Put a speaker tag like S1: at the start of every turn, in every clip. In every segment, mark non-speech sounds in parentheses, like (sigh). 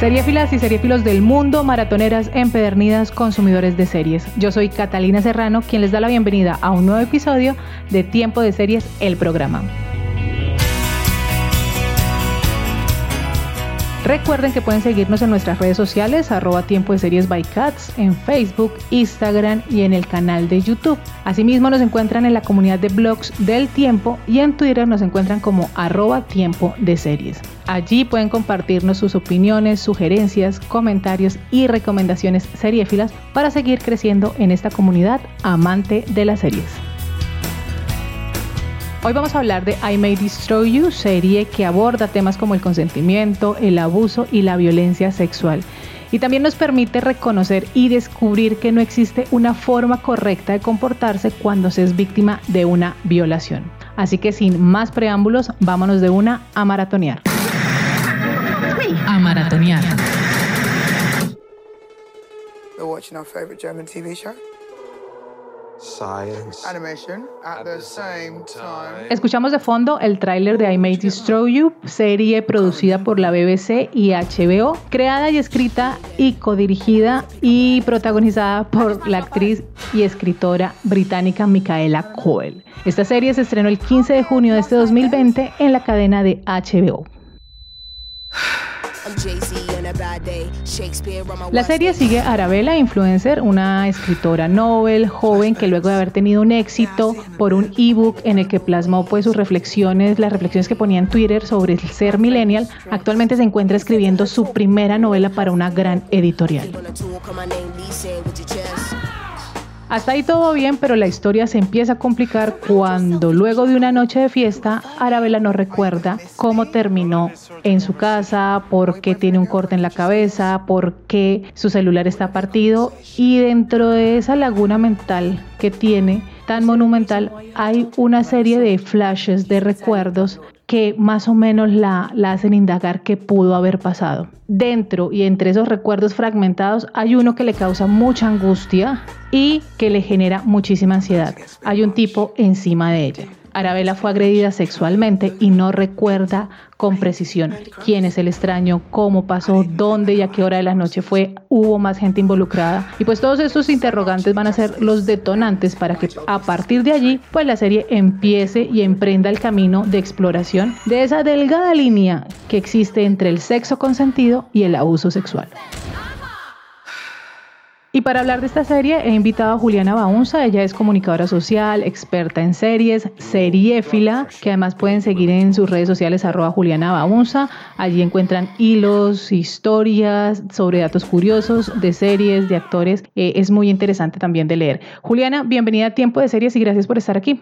S1: Seriefilas y seriefilos del mundo, maratoneras empedernidas, consumidores de series. Yo soy Catalina Serrano, quien les da la bienvenida a un nuevo episodio de Tiempo de Series, el programa. Recuerden que pueden seguirnos en nuestras redes sociales, arroba tiempo de series by Cats, en Facebook, Instagram y en el canal de YouTube. Asimismo nos encuentran en la comunidad de blogs del tiempo y en Twitter nos encuentran como arroba tiempo de series. Allí pueden compartirnos sus opiniones, sugerencias, comentarios y recomendaciones seriéfilas para seguir creciendo en esta comunidad amante de las series. Hoy vamos a hablar de I May Destroy You, serie que aborda temas como el consentimiento, el abuso y la violencia sexual. Y también nos permite reconocer y descubrir que no existe una forma correcta de comportarse cuando se es víctima de una violación. Así que sin más preámbulos, vámonos de una a maratonear.
S2: A maratonear.
S1: Escuchamos de fondo el tráiler de I May Destroy You, serie producida por la BBC y HBO, creada y escrita y codirigida y protagonizada por la actriz y escritora británica Micaela Coel. Esta serie se estrenó el 15 de junio de este 2020 en la cadena de HBO. La serie sigue a Arabella, influencer, una escritora novel, joven, que luego de haber tenido un éxito por un ebook en el que plasmó pues sus reflexiones, las reflexiones que ponía en Twitter sobre el ser millennial, actualmente se encuentra escribiendo su primera novela para una gran editorial. Hasta ahí todo bien, pero la historia se empieza a complicar cuando luego de una noche de fiesta, Arabella no recuerda cómo terminó en su casa, por qué tiene un corte en la cabeza, por qué su celular está partido. Y dentro de esa laguna mental que tiene tan monumental hay una serie de flashes de recuerdos que más o menos la, la, hacen indagar qué pudo haber pasado. Dentro y entre esos recuerdos fragmentados hay uno que le causa mucha angustia y que le genera muchísima ansiedad. Hay un tipo encima de ella. Arabella fue agredida sexualmente y no recuerda con precisión quién es el extraño, cómo pasó, dónde y a qué hora de la noche fue, hubo más gente involucrada. Y pues todos estos interrogantes van a ser los detonantes para que a partir de allí pues la serie empiece y emprenda el camino de exploración de esa delgada línea que existe entre el sexo consentido y el abuso sexual. Y para hablar de esta serie he invitado a Juliana Baunza, ella es comunicadora social, experta en series, seriéfila, que además pueden seguir en sus redes sociales arroba Juliana Baunza. Allí encuentran hilos, historias sobre datos curiosos de series, de actores. Eh, es muy interesante también de leer. Juliana, bienvenida a Tiempo de Series y gracias por estar aquí.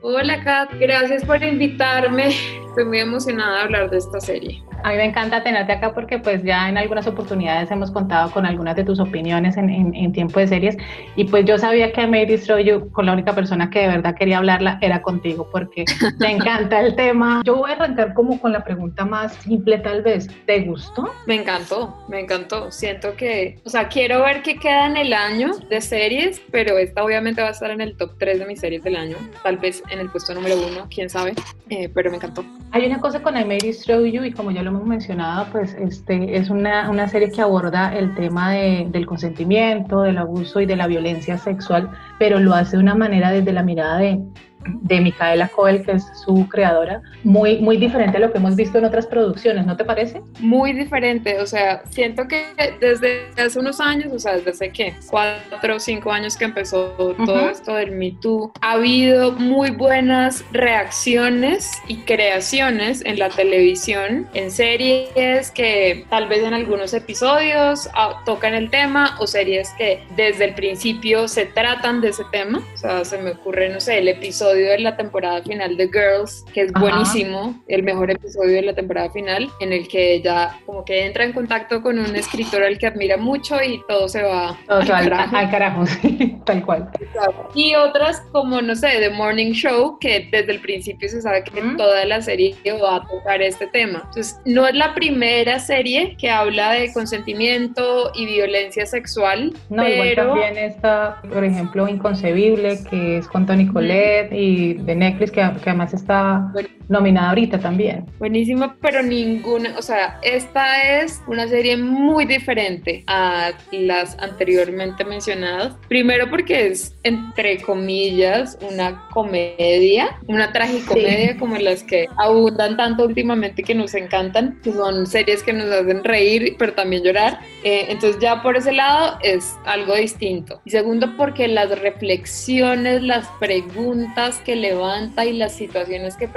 S3: Hola Kat, gracias por invitarme. Estoy muy emocionada de hablar de esta serie.
S1: A mí me encanta tenerte acá porque pues ya en algunas oportunidades hemos contado con algunas de tus opiniones en, en, tiempo de series y pues yo sabía que May Destroy You con la única persona que de verdad quería hablarla era contigo porque (laughs) me encanta el tema. Yo voy a arrancar como con la pregunta más simple tal vez. ¿Te gustó?
S3: Me encantó, me encantó. Siento que, o sea, quiero ver qué queda en el año de series, pero esta obviamente va a estar en el top 3 de mis series del año, tal vez en el puesto número uno, quién sabe, eh, pero me encantó.
S1: Hay una cosa con I May Destroy You y como ya lo hemos mencionado, pues este, es una, una serie que aborda el tema de, del consentimiento, del abuso y de la violencia sexual, pero lo hace de una manera desde la mirada de de Micaela Coel, que es su creadora, muy, muy diferente a lo que hemos visto en otras producciones, ¿no te parece?
S3: Muy diferente, o sea, siento que desde hace unos años, o sea, desde hace qué, cuatro o cinco años que empezó todo esto del Me Too, ha habido muy buenas reacciones y creaciones en la televisión, en series que tal vez en algunos episodios ah, tocan el tema o series que desde el principio se tratan de ese tema. O sea, se me ocurre, no sé, el episodio de la temporada final de Girls, que es buenísimo, el mejor episodio de la temporada final, en el que ella como que entra en contacto con un escritor al que admira mucho y todo se va
S1: todo al, carajo. Al carajo (laughs) tal cual.
S3: Y otras como, no sé, The Morning Show, que desde el principio se sabe que toda la serie va a tocar este tema. Entonces, no es la primera serie que habla de consentimiento y violencia sexual,
S1: no, pero... también está, por ejemplo, Inconcebible, que es con Tony Collette, y de Netflix, que, que además está nominada ahorita también.
S3: Buenísima, pero ninguna, o sea, esta es una serie muy diferente a las anteriormente mencionadas. Primero porque es, entre comillas, una comedia, una tragicomedia como las que abundan tanto últimamente que nos encantan, que son series que nos hacen reír, pero también llorar. Eh, entonces ya por ese lado es algo distinto. Y segundo porque las reflexiones, las preguntas que levanta y las situaciones que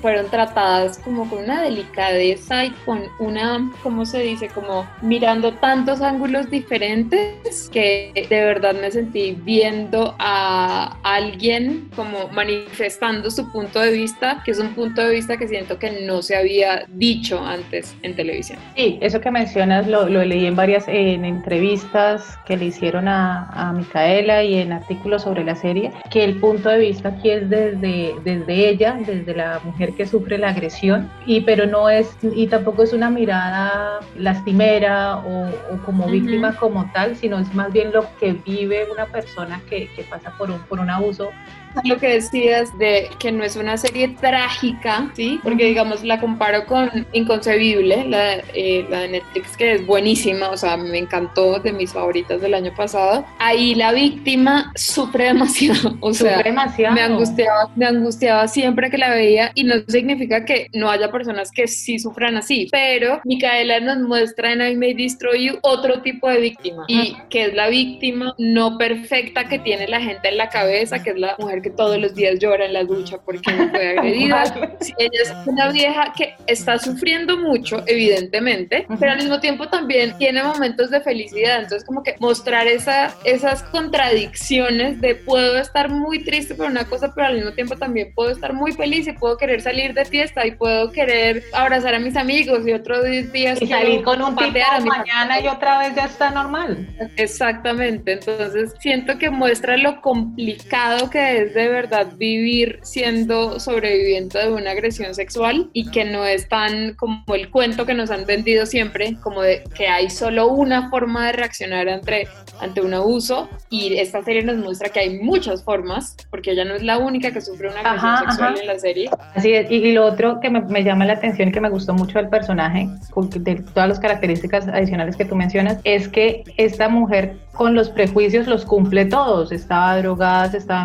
S3: fueron tratadas como con una delicadeza y con una, ¿cómo se dice? Como mirando tantos ángulos diferentes que de verdad me sentí viendo a alguien como manifestando su punto de vista, que es un punto de vista que siento que no se había dicho antes en televisión.
S1: Sí, eso que mencionas lo, lo leí en varias en entrevistas que le hicieron a, a, Micaela y en artículos sobre la serie, que el punto de vista aquí es desde, desde ella, desde la mujer que sufre la agresión, y pero no es, y tampoco es una mirada lastimera o, como víctima como tal, sino es más bien lo que vive una persona que, que pasa por un, por un abuso (laughs)
S3: lo que decías de que no es una serie trágica, ¿sí? Porque, digamos, la comparo con Inconcebible, la, eh, la, de Netflix, que es buenísima, o sea, me encantó, de mis favoritas del año pasado. Ahí la víctima sufre demasiado, (laughs) o sea, demasiado. Me, angustiaba, me angustiaba siempre que la veía y no significa que no haya personas que sí sufran así, pero Micaela nos muestra en I May Destroy You otro tipo de víctima y que es la víctima no perfecta que tiene la gente en la cabeza, que es la mujer que todos los días llora en la ducha porque no fue agredida. (laughs) ella es una vieja que está sufriendo mucho, evidentemente, pero al mismo tiempo también tiene momentos de felicidad. Entonces, como que mostrar esa, esas contradicciones de puedo estar muy triste por una cosa, pero al mismo tiempo también puedo estar muy feliz y puedo querer salir de fiesta y puedo querer abrazar a mis amigos y otros días
S1: y salir con un tipo mañana y otra vez ya está normal.
S3: Exactamente. Entonces, siento que muestra lo complicado que es de verdad vivir siendo sobreviviente de una agresión sexual y que no es tan como el cuento que nos han vendido siempre, como de que hay solo una forma de reaccionar ante, ante un abuso y esta serie nos muestra que hay muchas formas, porque ella no es la única que sufre una agresión sexual en la serie.
S1: Así es, y, lo otro que me, me, llama la atención y que me gustó mucho del personaje, de todas las características adicionales que tú mencionas, es que esta mujer con los prejuicios los cumple todos, estaba drogada, se estaba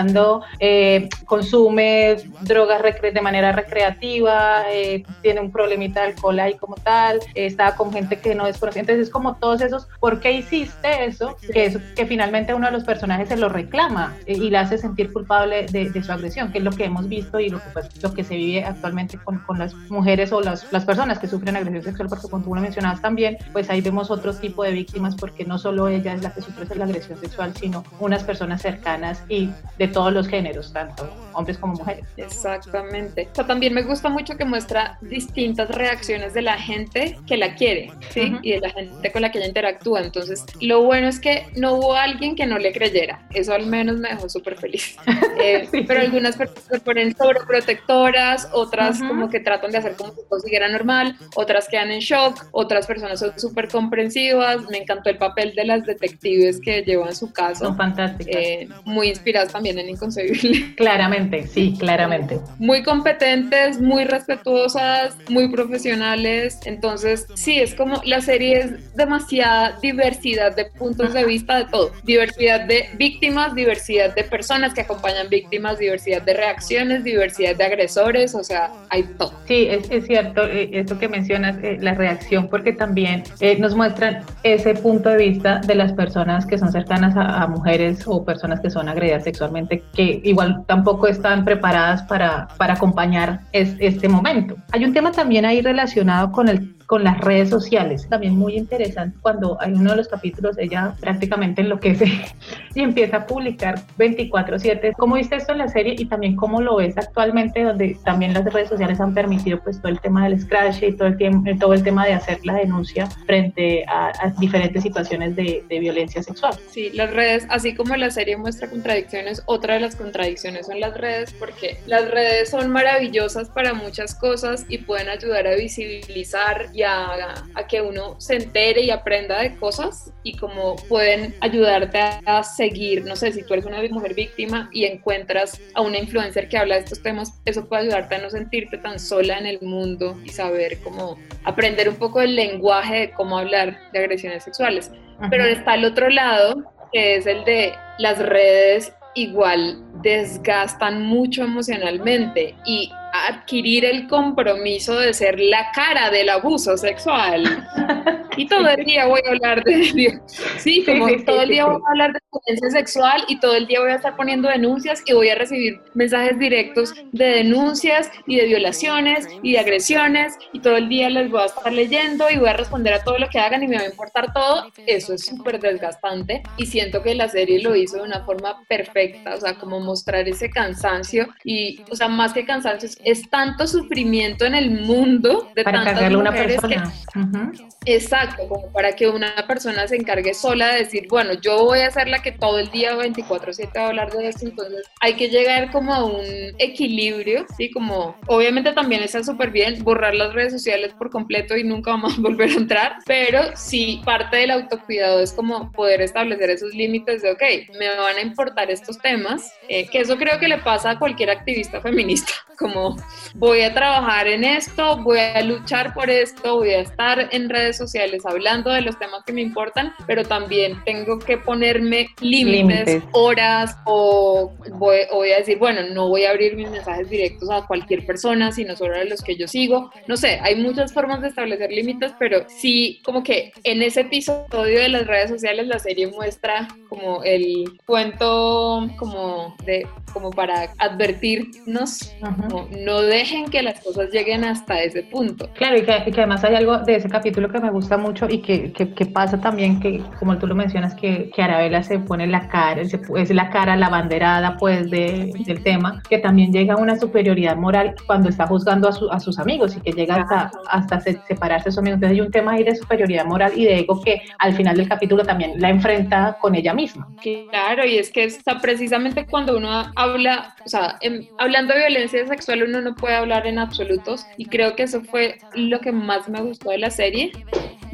S1: emborrachando, eh, consume drogas de manera recreativa, eh, tiene un problemita de alcohol ahí como tal, eh, está con gente que no es conocida. Entonces es como todos esos, ¿por qué hiciste eso? Que, es, que finalmente uno de los personajes se lo reclama y le hace sentir culpable de, su agresión, que es lo que hemos visto y lo que, pues, lo que se vive actualmente con, con las mujeres o las, las, personas que sufren agresión sexual, porque como tú lo mencionabas también, pues ahí vemos otro tipo de víctimas porque no solo ella es la que sufre la agresión sexual, sino unas personas cercanas y de todos los géneros, tanto hombres como mujeres.
S3: Exactamente. O también me gusta mucho que muestra distintas reacciones de la gente que la quiere, ¿sí? Y de la gente con la que ella interactúa. Entonces, lo bueno es que no hubo alguien que no le creyera. Eso al menos me dejó súper feliz. (laughs) Eh, pero algunas personas se ponen sobreprotectoras, otras como que tratan de hacer como si todo siguiera normal, otras quedan en shock, otras personas son súper comprensivas. Me encantó el papel de las detectives que llevan su caso.
S1: Son fantásticas.
S3: Eh, muy inspiradas también en inconcebible. (laughs)
S1: Claramente, sí, claramente.
S3: Muy competentes, muy respetuosas, muy profesionales. Entonces, sí, es como la serie es demasiada diversidad de puntos de vista de todo. Diversidad de víctimas, diversidad de personas que acompañan víctimas, diversidad de reacciones, diversidad de agresores, o sea, hay todo.
S1: Sí, es, es cierto, eh, esto que mencionas, eh, la reacción, porque también eh, nos muestran ese punto de vista de las personas que son cercanas a, a mujeres o personas que son agredidas sexualmente que igual tampoco están preparadas para, para acompañar este momento. Hay un tema también ahí relacionado con el con las redes sociales. También muy interesante cuando hay uno de los capítulos, ella prácticamente enloquece (laughs) y empieza a publicar 24/7. ¿Cómo viste esto en la serie y también cómo lo ves actualmente, donde también las redes sociales han permitido pues todo el tema del scratch y todo el, tiempo, todo el tema de hacer la denuncia frente a, diferentes situaciones de, de violencia sexual?
S3: Sí, las redes, así como la serie muestra contradicciones, otra de las contradicciones son las redes porque las redes son maravillosas para muchas cosas y pueden ayudar a visibilizar y a, a que uno se entere y aprenda de cosas y como pueden ayudarte a, seguir, no sé, si tú eres una mujer víctima y encuentras a una influencer que habla de estos temas, eso puede ayudarte a no sentirte tan sola en el mundo y saber cómo aprender un poco el lenguaje de cómo hablar de agresiones sexuales. Pero está el otro lado, que es el de las redes igual desgastan mucho emocionalmente y adquirir el compromiso de ser la cara del abuso sexual. Y todo el día voy a hablar de sí, como (laughs) todo el día voy a hablar de violencia sexual y todo el día voy a estar poniendo denuncias y voy a recibir mensajes directos de denuncias y de violaciones y de agresiones y todo el día les voy a estar leyendo y voy a responder a todo lo que hagan y me va a importar todo. Eso es súper desgastante y siento que la serie lo hizo de una forma perfecta, o sea, como mostrar ese cansancio y, o sea, más que cansancio es tanto sufrimiento en el mundo de
S1: Para
S3: tantas mujeres
S1: una persona.
S3: que, exacto, como para que una persona se encargue sola de decir, bueno, yo voy a ser la que todo el día 24/7 va a hablar de esto, entonces hay que llegar como a un equilibrio, ¿sí? Como, obviamente también está súper bien borrar las redes sociales por completo y nunca vamos a (laughs) volver a entrar, pero sí parte del autocuidado es como poder establecer esos límites de, ok, me van a importar estos temas, eh, que eso creo que le pasa a cualquier activista feminista, como voy a trabajar en esto, voy a luchar por esto, voy a estar en redes sociales hablando de los temas que me importan, pero también tengo que ponerme límites, horas o voy, voy, a decir, bueno, no voy a abrir mis mensajes directos a cualquier persona, sino solo a los que yo sigo. No sé, hay muchas formas de establecer límites, pero sí, como que en ese episodio de las redes sociales la serie muestra como el cuento como de como para advertirnos, no dejen que las cosas lleguen hasta ese punto.
S1: Claro, y que, además hay algo de ese capítulo que me gusta mucho y que, que, pasa también, que como tú lo mencionas, que, que Arabella se pone la cara, se, es la cara, la banderada pues de, del tema, que también llega a una superioridad moral cuando está juzgando a, a sus amigos y que llega hasta, hasta separarse de sus amigos. Entonces hay un tema ahí de superioridad moral y de ego que al final del capítulo también la enfrenta con ella misma.
S3: Claro, y es que está precisamente cuando uno habla, o sea, hablando de violencia sexual uno no puede hablar en absolutos y creo que eso fue lo que más me gustó de la serie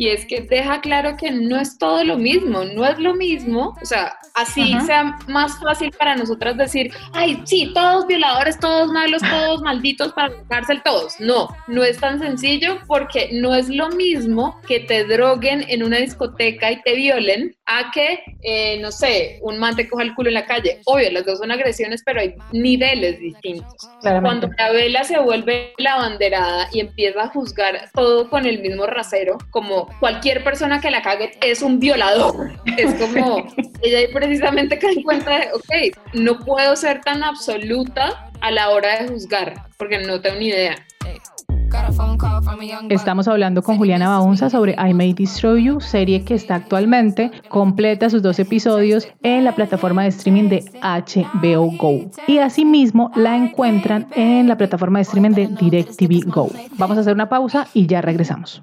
S3: y es que deja claro que no es todo lo mismo, no es lo mismo, o sea, así sea más fácil para nosotras decir, ay, sí, todos violadores, todos malos, todos malditos para la cárcel, todos. No, no es tan sencillo porque no es lo mismo que te droguen en una discoteca y te violen a que, eh, no sé, un man te coja el culo en la calle. Obvio, las dos son agresiones, pero hay niveles distintos. Cuando la vela se vuelve la banderada y empieza a juzgar todo con el mismo rasero, como cualquier persona que la cague es un violador. Es como, ella ahí precisamente cae en cuenta de, ok, no puedo ser tan absoluta a la hora de juzgar, porque no tengo ni idea.
S1: Estamos hablando con Juliana Baunza sobre I May Destroy You, serie que está actualmente completa sus dos episodios en la plataforma de streaming de HBO Go. Y asimismo la encuentran en la plataforma de streaming de DirecTV Go. Vamos a hacer una pausa y ya regresamos.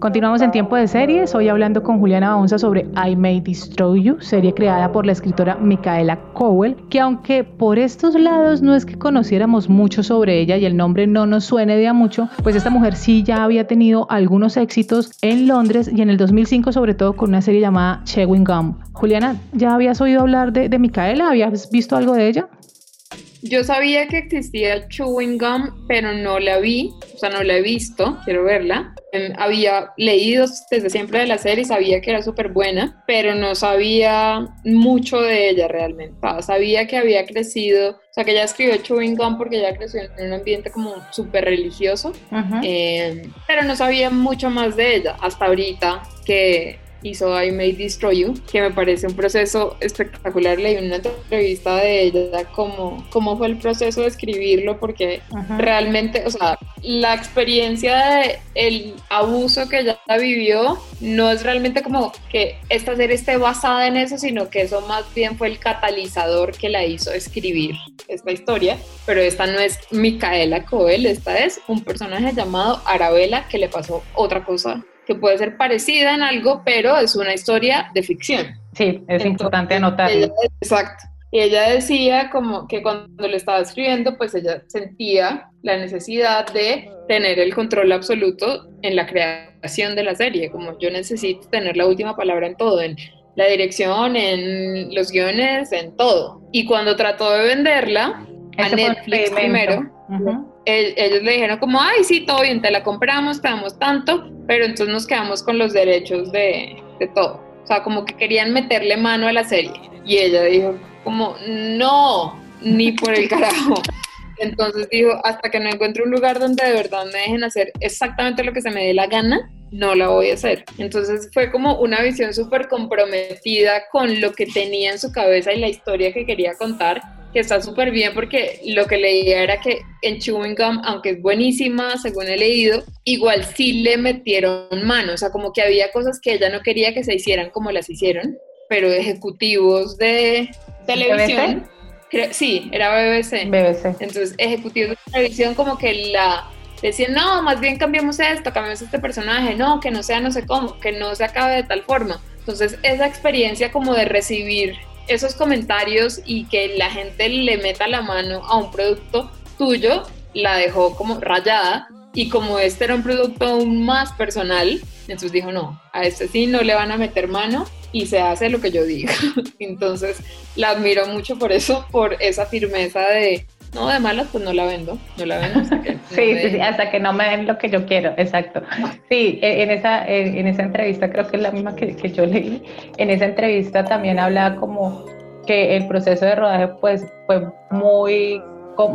S1: Continuamos en tiempo de series, hoy hablando con Juliana Baunza sobre I May Destroy You, serie creada por la escritora Micaela Cowell, que aunque por estos lados no es que conociéramos mucho sobre ella y el nombre no nos suene de a mucho, pues esta mujer sí ya había tenido algunos éxitos en Londres y en el 2005 sobre todo con una serie llamada Chewing Gum. Juliana, ¿ya habías oído hablar de, de Micaela? ¿Habías visto algo de ella?
S3: Yo sabía que existía Chewing Gum, pero no la vi, o sea, no la he visto, quiero verla. Había leído desde siempre de la serie, sabía que era súper buena, pero no sabía mucho de ella realmente. sabía que había crecido, o sea, que ella escribió Chewing Gum porque ella creció en un ambiente como súper religioso, eh, pero no sabía mucho más de ella hasta ahorita que hizo I May Destroy You, que me parece un proceso espectacular. Leí una entrevista de ella, como cómo fue el proceso de escribirlo, porque realmente, o sea, la experiencia de el abuso que ella vivió no es realmente como que esta serie esté basada en eso, sino que eso más bien fue el catalizador que la hizo escribir esta historia. Pero esta no es Micaela Coel, esta es un personaje llamado Arabella que le pasó otra cosa que puede ser parecida en algo, pero es una historia de ficción.
S1: Sí, es importante anotarlo.
S3: exacto. Y ella decía como que cuando le estaba escribiendo, pues ella sentía la necesidad de tener el control absoluto en la creación de la serie, como yo necesito tener la última palabra en todo, en la dirección, en los guiones, en todo. Y cuando trató de venderla a Netflix primero, ellos le dijeron como, ay, sí, todo bien, te la compramos, te damos tanto, pero entonces nos quedamos con los derechos de, de todo. O sea, como que querían meterle mano a la serie. Y ella dijo como, no, ni por el carajo. Entonces dijo, hasta que no encuentre un lugar donde de verdad me dejen hacer exactamente lo que se me dé la gana, no la voy a hacer. Entonces fue como una visión súper comprometida con lo que tenía en su cabeza y la historia que quería contar que está súper bien porque lo que leía era que en Chewing Gum, aunque es buenísima, según he leído, igual sí le metieron mano, o sea, como que había cosas que ella no quería que se hicieran como las hicieron, pero ejecutivos de televisión, sí, era BBC.
S1: BBC.
S3: Entonces, ejecutivos de televisión como que la decían, no, más bien cambiemos esto, cambiemos este personaje, no, que no sea no sé cómo, que no se acabe de tal forma. Entonces, esa experiencia como de recibir esos comentarios y que la gente le meta la mano a un producto tuyo, la dejó como rayada. Y como este era un producto aún más personal, entonces dijo, no, a este sí no le van a meter mano y se hace lo que yo diga. (laughs) entonces la admiro mucho por eso, por esa firmeza de, no, de malas, pues no la vendo, no la vendo hasta que... (laughs)
S1: sí, sí, sí, hasta que no me den lo que yo quiero, exacto. Sí, e, en esa, en esa entrevista, creo que es la misma que, que yo leí, en esa entrevista también hablaba como que el proceso de rodaje pues fue muy,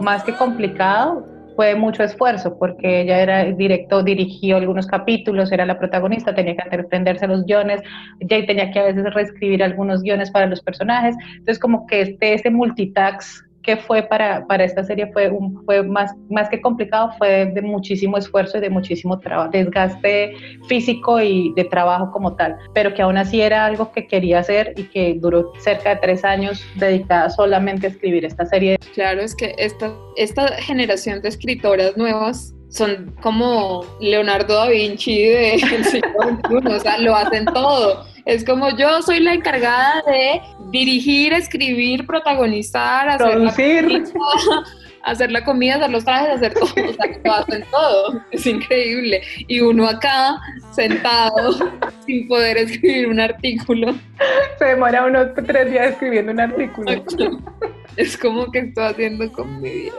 S1: más que complicado, fue mucho esfuerzo porque ella era directo, dirigió algunos capítulos, era la protagonista, tenía que aprenderse los guiones, ya tenía que a veces reescribir algunos guiones para los personajes, entonces como que este, este multitask que fue para, para esta serie fue, un, fue más, más que complicado, fue de muchísimo esfuerzo y de muchísimo trabajo, desgaste físico y de trabajo como tal, pero que aún así era algo que quería hacer y que duró cerca de tres años dedicada solamente a escribir esta serie.
S3: Claro, es que esta, esta generación de escritoras nuevas son como Leonardo da Vinci (laughs) del siglo XXI, o sea, lo hacen todo es como yo soy la encargada de dirigir, escribir, protagonizar, hacer
S1: producir.
S3: La comida, hacer la comida, hacer los trajes, hacer todo. O sea, lo hacen todo. Es increíble. Y uno acá, sentado, sin poder escribir un artículo.
S1: Se demora unos tres días escribiendo un artículo.
S3: Es como que estoy haciendo con mi vida.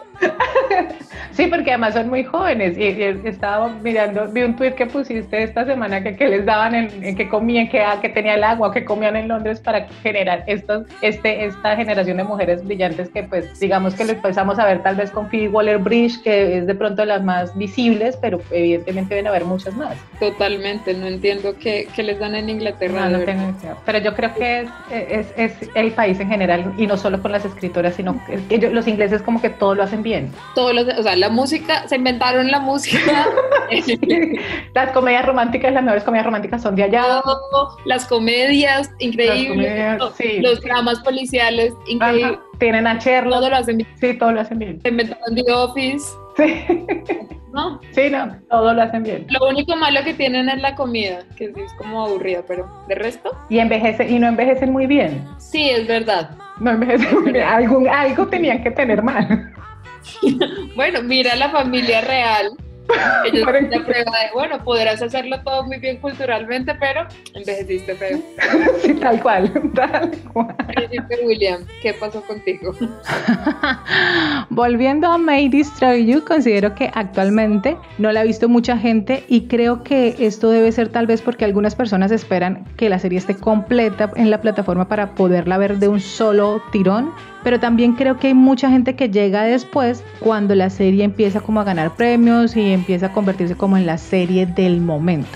S1: Sí, porque además son muy jóvenes. Y, estaba mirando, vi un tweet que pusiste esta semana que, que les daban en, que comían, que, que tenía el agua, que comían en Londres para generar estos, este, esta generación de mujeres brillantes que pues digamos que lo empezamos a ver tal vez con Phoebe Waller-Bridge, que es de pronto las más visibles, pero evidentemente deben haber muchas más.
S3: Totalmente, no entiendo qué, qué les dan en Inglaterra.
S1: No, no tengo pero yo creo que es, es, es, el país en general y no solo con las escritoras, sino que los ingleses como que todo lo hacen bien.
S3: Todo lo, o sea, la música, se inventaron la música. (laughs)
S1: las comedias románticas, las mejores comedias románticas son de allá.
S3: las comedias, increíbles. Los dramas policiales, increíbles.
S1: Tienen a Sherlock.
S3: Todo lo hacen bien.
S1: Sí, todo lo hacen bien.
S3: Se inventaron The Office.
S1: Sí. ¿No? Sí, no, todo lo hacen bien.
S3: Lo único malo que tienen es la comida, que es como aburrida, pero de resto.
S1: Y envejece, y no envejecen muy bien.
S3: Sí, es verdad.
S1: No muy bien. (laughs) Algún, algo tenían que tener mal.
S3: bueno, mira la familia real (laughs) Ellos la prueba de, bueno, podrás hacerlo todo muy bien culturalmente, pero envejeciste feo. (laughs)
S1: sí, tal cual, (laughs) tal cual.
S3: William, ¿qué pasó contigo?
S1: Volviendo a May Destroy You, considero que actualmente no la ha visto mucha gente y creo que esto debe ser tal vez porque algunas personas esperan que la serie esté completa en la plataforma para poderla ver de un solo tirón pero también creo que hay mucha gente que llega después cuando la serie empieza como a ganar premios y empieza a convertirse como en la serie del momento.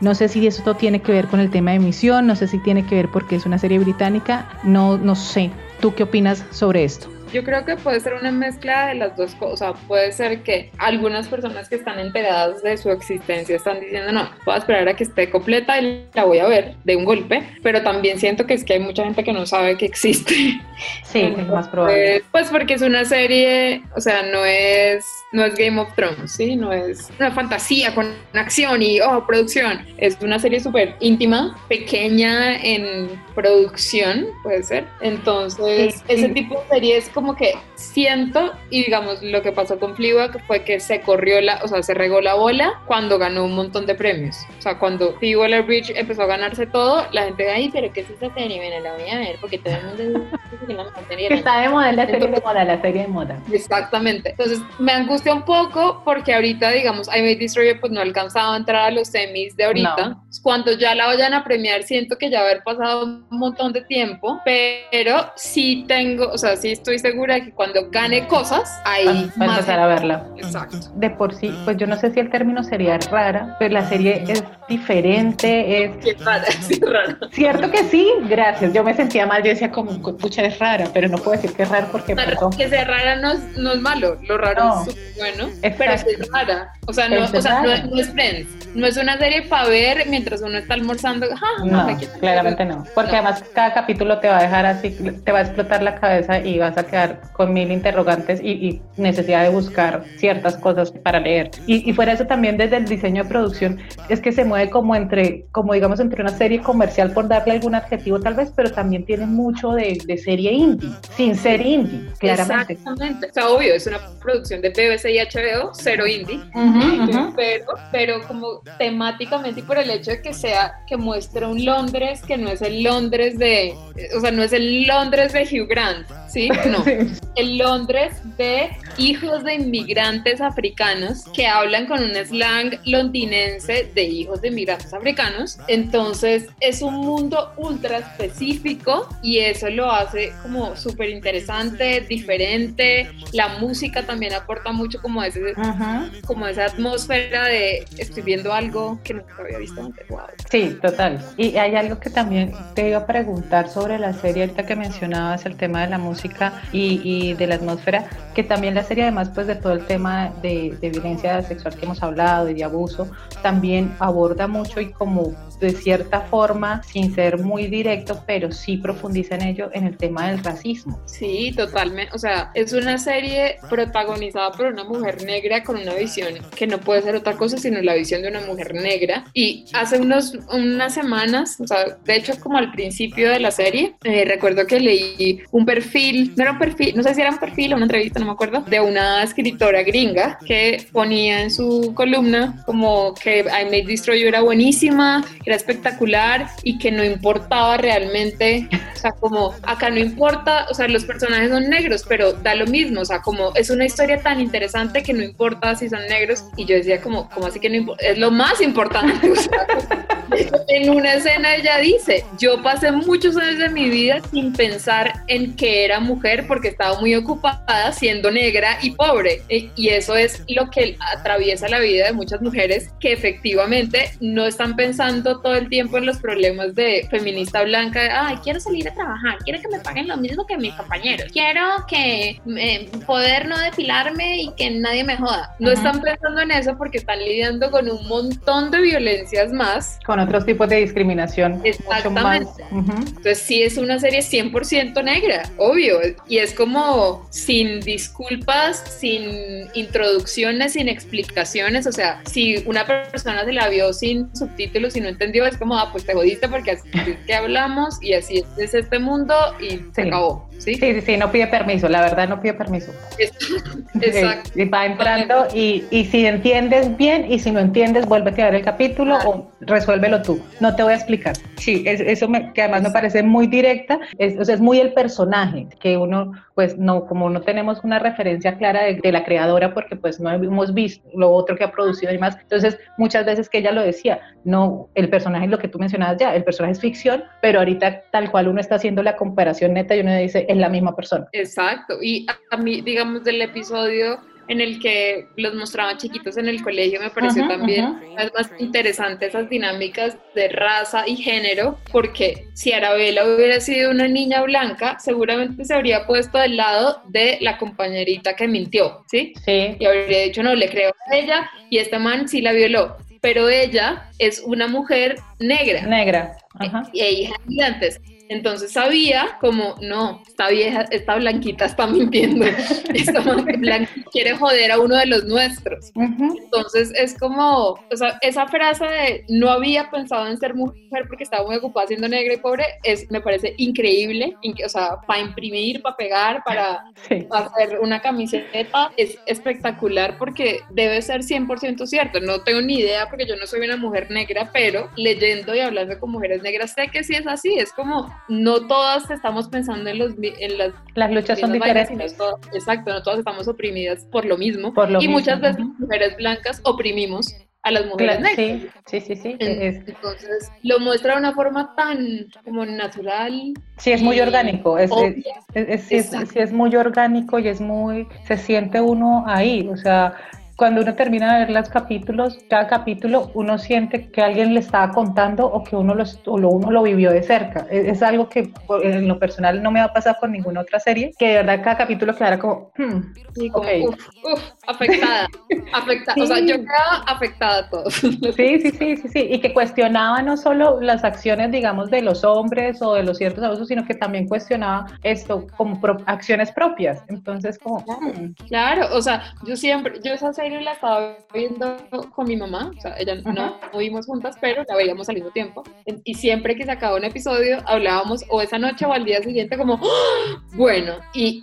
S1: No sé si esto tiene que ver con el tema de emisión, no sé si tiene que ver porque es una serie británica, no, no sé. ¿Tú qué opinas sobre esto?
S3: Yo creo que puede ser una mezcla de las dos cosas. Puede ser que algunas personas que están enteradas de su existencia están diciendo, no, voy a esperar a que esté completa y la voy a ver de un golpe. Pero también siento que es que hay mucha gente que no sabe que existe. (laughs)
S1: Sí, es más probable.
S3: Pues porque es una serie, o sea, no es, no es Game of Thrones, ¿sí? No es una fantasía con acción y, oh, producción. Es una serie súper íntima, pequeña en producción, puede ser. Entonces, ese tipo de series como como que siento, y digamos, lo que pasó con Fleabag fue que se corrió la, o sea, se regó la bola cuando ganó un montón de premios. O sea, cuando Phoebe Waller-Bridge empezó a ganarse todo, la gente ahí, pero ¿qué es esa serie? Bueno, la voy a ver porque todo el mundo
S1: que la Está de moda la serie de moda, la serie de moda.
S3: Exactamente. Entonces, me angustia un poco porque ahorita, digamos, I May Destroy pues no ha alcanzado a entrar a los semis de ahorita. Cuando ya la vayan a premiar, siento que ya haber pasado un montón de tiempo, pero sí tengo, o sea, sí estoy segura segura que cuando gane cosas, ahí
S1: va a empezar a verla.
S3: Exacto.
S1: De por sí, pues yo no sé si el término sería rara, pero la serie es diferente, es...
S3: Qué rara, (laughs) sí, rara.
S1: Cierto que sí, gracias. Yo me sentía mal, yo decía como, pucha, es rara, pero no puedo decir que es rara porque...
S3: que sea rara no es, no es malo, lo raro es bueno, pero es rara. O sea, no, o sea, no, es Friends, no es una serie para ver mientras uno está almorzando.
S1: no, claramente no, porque además cada capítulo te va a dejar así, te va a explotar la cabeza y vas a quedar con mil interrogantes y, necesidad de buscar ciertas cosas para leer. Y, y, fuera eso también desde el diseño de producción es que se mueve como entre, como digamos, entre una serie comercial por darle algún adjetivo tal vez, pero también tiene mucho de, de serie indie, sin ser indie, claramente.
S3: Exactamente. O sea, obvio, es una producción de BBC y HBO, cero indie, Pero, pero como temáticamente y por el hecho de que sea, que muestra un Londres que no es el Londres de, o sea, no es el Londres de Hugh Grant, ¿sí? No. (laughs) En Londres de hijos de inmigrantes africanos que hablan con un slang londinense de hijos de inmigrantes africanos. Entonces es un mundo ultra específico y eso lo hace como súper interesante, diferente. La música también aporta mucho como, ese, como esa atmósfera de estoy viendo algo que nunca había visto antes. Wow.
S1: Sí, total. Y hay algo que también te iba a preguntar sobre la serie ahorita que mencionabas, el tema de la música y, de la atmósfera, que también la serie, además pues de todo el tema de, de violencia sexual que hemos hablado y de abuso, también aborda mucho y como de cierta forma, sin ser muy directo, pero sí profundiza en ello, en el tema del racismo.
S3: Sí, totalmente. O sea, es una serie protagonizada por una mujer negra con una visión que no puede ser otra cosa sino la visión de una mujer negra. Y hace unos, unas semanas, o sea, de hecho como al principio de la serie, eh, recuerdo que leí un perfil, no era un perfil, no sé si era un perfil o una entrevista, no me acuerdo, de una escritora gringa que ponía en su columna como que I May Destroy You era buenísima, espectacular y que no importaba realmente, o sea, como acá no importa, o sea, los personajes son negros, pero da lo mismo, o sea, como es una historia tan interesante que no importa si son negros y yo decía como, como así que no importa, es lo más importante. O sea, en una escena ella dice, yo pasé muchos años de mi vida sin pensar en que era mujer porque estaba muy ocupada siendo negra y pobre. E, y eso es lo que atraviesa la vida de muchas mujeres que efectivamente no están pensando todo el tiempo en los problemas de feminista blanca, ay, quiero salir a trabajar, quiero que me paguen lo mismo que mis compañeros, quiero que eh, poder no depilarme y que nadie me joda. No están pensando en eso porque están lidiando con un montón de violencias más.
S1: Con otros tipos de discriminación.
S3: Exactamente. Entonces sí es una serie 100% negra, obvio, y es como sin disculpas, sin introducciones, sin explicaciones, o sea, si una persona se la vio sin subtítulos y no entendió es como, ah, pues te jodiste porque así es que hablamos y así es este mundo y se acabó. ¿Sí?
S1: Sí, sí, sí, no pide permiso, la verdad no pide permiso. (laughs)
S3: Exacto.
S1: Y va entrando y, y, si entiendes bien y si no entiendes, vuélvete a ver el capítulo o resuélvelo tú. No te voy a explicar. Sí, eso me, que además me parece muy directa, es, o sea, es muy el personaje, que uno, pues no, como no tenemos una referencia clara de, de la creadora porque pues no hemos visto lo otro que ha producido y demás, entonces muchas veces que ella lo decía, no, el personaje es lo que tú mencionabas ya, el personaje es ficción, pero ahorita tal cual uno está haciendo la comparación neta y uno dice, es la misma persona.
S3: Exacto, y a mí, digamos, del episodio en el que los mostraban chiquitos en el colegio, me pareció también más interesante esas dinámicas de raza y género, porque si Arabella hubiera sido una niña blanca, seguramente se habría puesto del lado de la compañerita que mintió, ¿sí?
S1: Sí.
S3: Y habría dicho, no, le creo a ella y este man sí la violó. Pero ella es una mujer negra.
S1: Negra.
S3: Ajá. Y hija de antes. Entonces sabía como, no, esta vieja, esta blanquita está mintiendo, (laughs) esta blanca quiere joder a uno de los nuestros. Uh -huh. Entonces es como, o sea, esa frase de no había pensado en ser mujer porque estaba muy ocupada siendo negra y pobre, es, me parece increíble, o sea, para imprimir, para pegar, para sí. hacer una camiseta, es espectacular porque debe ser 100% cierto. No tengo ni idea porque yo no soy una mujer negra, pero leyendo y hablando con mujeres negras sé que sí es así, es como no todas estamos pensando en, los, en las...
S1: Las luchas son diferentes.
S3: Vainas, no todas, exacto, no todas estamos oprimidas por lo mismo.
S1: Por lo
S3: y
S1: mismo.
S3: muchas veces las mujeres blancas oprimimos a las mujeres negras.
S1: Sí, sí, sí. sí.
S3: Entonces, lo muestra de una forma tan como natural.
S1: Sí, es muy orgánico. Es, es, es muy orgánico y es muy... Se siente uno ahí, o sea cuando uno termina de ver los capítulos, cada capítulo uno siente que alguien le estaba contando o que uno lo, o lo, uno lo vivió de cerca. Es, es, algo que en lo personal no me va a pasar con ninguna otra serie, que de verdad cada capítulo quedara como, hmm,
S3: como okay. uf, uf, afectada, (laughs) afectada, sí. o sea, yo quedaba afectada a todos. (laughs)
S1: Sí, sí, sí, sí, sí, y que cuestionaba no solo las acciones, digamos, de los hombres o de los ciertos abusos, sino que también cuestionaba esto como pro, acciones propias. Entonces, como,
S3: claro, hmm. claro, o sea, yo siempre, yo esa serie la estaba viendo con mi mamá, o sea, ella no, no vimos juntas, pero la veíamos al mismo tiempo. Y siempre que se acababa un episodio, hablábamos o esa noche o al día siguiente como, ¡Oh! bueno, y,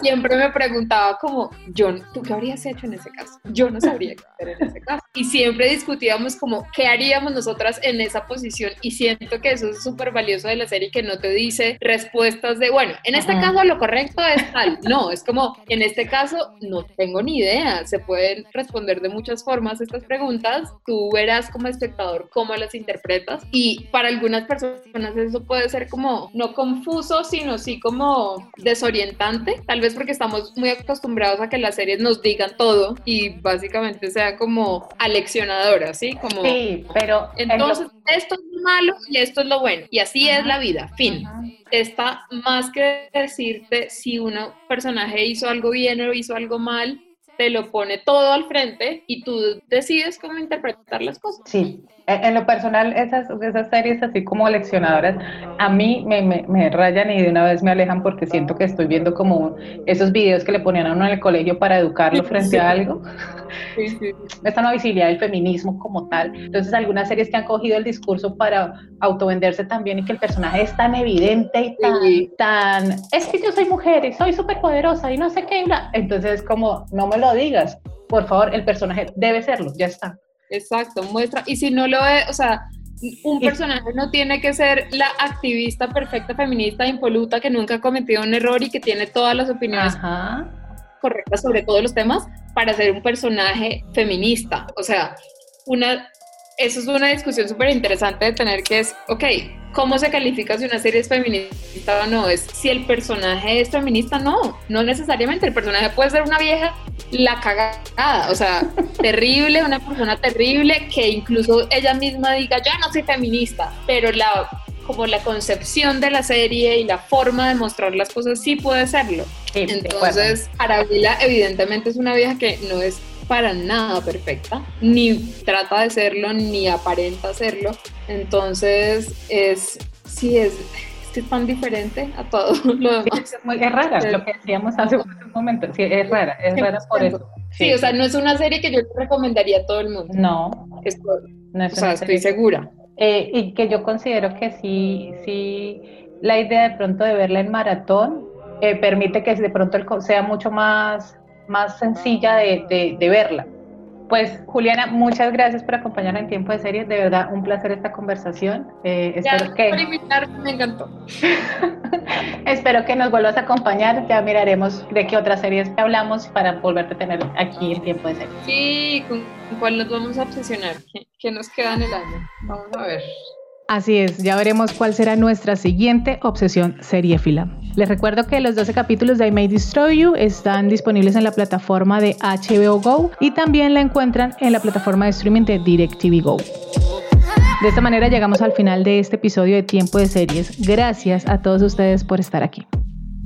S3: siempre me preguntaba como, yo, ¿tú qué habrías hecho en ese caso? Yo no sabría qué hacer en ese caso. Y siempre discutíamos como, ¿qué haríamos nosotras en esa posición? Y siento que eso es súper valioso de la serie, que no te dice respuestas de, bueno, en este -huh. caso lo correcto es tal. No, es como, en este caso no tengo ni idea, se puede responder de muchas formas estas preguntas, tú verás como espectador cómo las interpretas y para algunas personas eso puede ser como no confuso, sino sí como desorientante, tal vez porque estamos muy acostumbrados a que las series nos digan todo y básicamente sea como aleccionadora, ¿sí? Como,
S1: sí, pero
S3: entonces lo... esto es lo malo y esto es lo bueno y así Ajá. es la vida, fin. Ajá. Está más que decirte si un personaje hizo algo bien o hizo algo mal, te lo pone todo al frente y tú decides cómo interpretar las cosas.
S1: Sí, en lo personal esas, esas series así como leccionadoras a mí me, me, me, rayan y de una vez me alejan porque siento que estoy viendo como esos videos que le ponían a uno en el colegio para educarlo frente sí. a algo.
S3: Sí, sí.
S1: Esta nueva visibilidad del feminismo como tal. Entonces algunas series que han cogido el discurso para autovenderse también y que el personaje es tan evidente y tan, tan es que yo soy mujer y soy súper poderosa y no sé qué. Entonces como no me lo digas, por favor, el personaje debe serlo, ya está.
S3: Exacto, muestra. Y si no lo es, o sea, un personaje no tiene que ser la activista perfecta, feminista, impoluta, que nunca ha cometido un error y que tiene todas las opiniones
S1: Ajá.
S3: correctas sobre todos los temas para ser un personaje feminista. O sea, una, eso es una discusión súper interesante de tener que es, ok, ¿cómo se califica si una serie es feminista o no? Es si el personaje es feminista, no, no necesariamente. El personaje puede ser una vieja la cagada, o sea, (laughs) terrible, una persona terrible que incluso ella misma diga, yo no soy feminista, pero la como la concepción de la serie y la forma de mostrar las cosas sí puede serlo.
S1: Sí,
S3: Entonces, Arabella evidentemente es una vieja que no es para nada perfecta, ni trata de serlo, ni aparenta serlo. Entonces, es, sí, es, es que es tan diferente a todo (laughs) lo demás.
S1: Es, muy, es rara, lo que decíamos hace un momento, sí, es rara, es rara por eso.
S3: Sí. sí, o sea, no es una serie que yo recomendaría a todo el mundo.
S1: No,
S3: no es o sea, estoy segura.
S1: Eh, y que yo considero que sí, sí, la idea de pronto de verla en maratón eh, permite que de pronto sea mucho más, más sencilla de, de verla. Pues Juliana, muchas gracias por acompañarnos en Tiempo de Series. De verdad, un placer esta conversación.
S3: Eh, espero que... por invitarme, me encantó. (laughs)
S1: espero que nos vuelvas a acompañar. Ya miraremos de qué otras series hablamos para volverte a tener aquí en Tiempo de Series.
S3: Sí, ¿con cuál nos vamos a obsesionar? ¿Qué, nos queda en el año? Vamos a ver.
S1: Así es, ya veremos cuál será nuestra siguiente obsesión seriéfila. Les recuerdo que los 12 capítulos de I May Destroy You están disponibles en la plataforma de HBO Go y también la encuentran en la plataforma de streaming de DirecTV Go. De esta manera llegamos al final de este episodio de Tiempo de Series. Gracias a todos ustedes por estar aquí.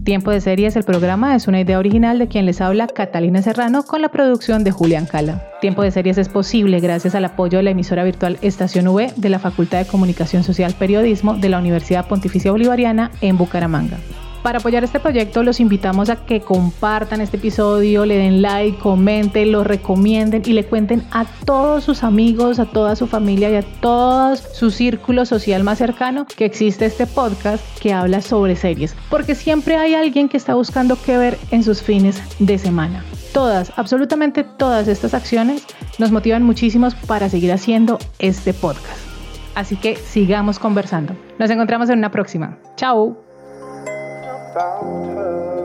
S1: Tiempo de Series, el programa, es una idea original de quien les habla, Catalina Serrano, con la producción de Julián Cala. Tiempo de Series es posible gracias al apoyo de la emisora virtual Estación V de la Facultad de Comunicación Social Periodismo de la Universidad Pontificia Bolivariana en Bucaramanga. Para apoyar este proyecto los invitamos a que compartan este episodio, le den like, comenten, lo recomienden y le cuenten a todos sus amigos, a toda su familia y a todo su círculo social más cercano que existe este podcast que habla sobre series. Porque siempre hay alguien que está buscando qué ver en sus fines de semana. Todas, absolutamente todas estas acciones nos motivan muchísimo para seguir haciendo este podcast. Así que sigamos conversando. Nos encontramos en una próxima. Chao. About her.